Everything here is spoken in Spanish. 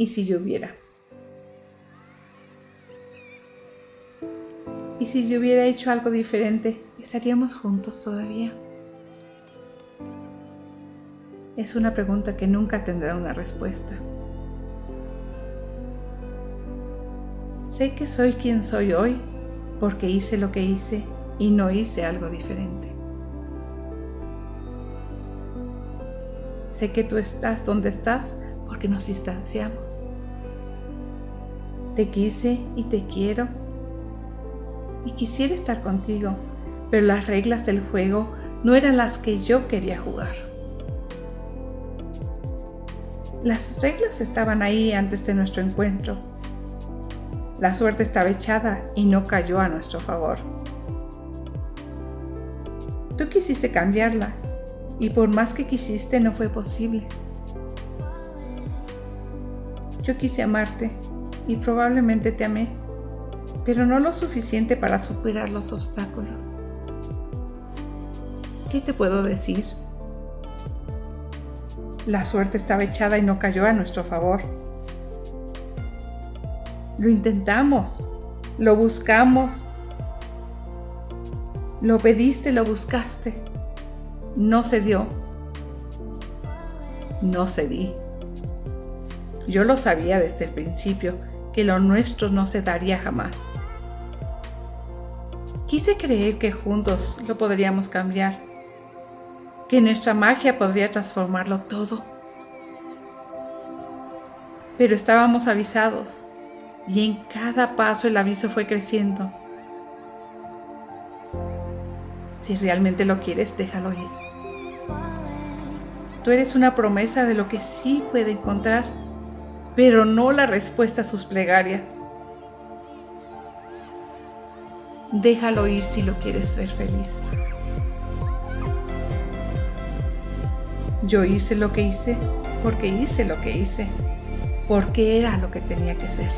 ¿Y si hubiera? ¿Y si yo hubiera hecho algo diferente? ¿Estaríamos juntos todavía? Es una pregunta que nunca tendrá una respuesta. Sé que soy quien soy hoy porque hice lo que hice y no hice algo diferente. Sé que tú estás donde estás porque nos distanciamos. Te quise y te quiero y quisiera estar contigo, pero las reglas del juego no eran las que yo quería jugar. Las reglas estaban ahí antes de nuestro encuentro. La suerte estaba echada y no cayó a nuestro favor. Tú quisiste cambiarla y por más que quisiste no fue posible. Yo quise amarte y probablemente te amé pero no lo suficiente para superar los obstáculos. ¿Qué te puedo decir? La suerte estaba echada y no cayó a nuestro favor. Lo intentamos, lo buscamos, lo pediste, lo buscaste. No se dio. No cedí. Yo lo sabía desde el principio que lo nuestro no se daría jamás. Quise creer que juntos lo podríamos cambiar, que nuestra magia podría transformarlo todo. Pero estábamos avisados y en cada paso el aviso fue creciendo. Si realmente lo quieres, déjalo ir. Tú eres una promesa de lo que sí puede encontrar pero no la respuesta a sus plegarias. Déjalo ir si lo quieres ver feliz. Yo hice lo que hice porque hice lo que hice, porque era lo que tenía que ser.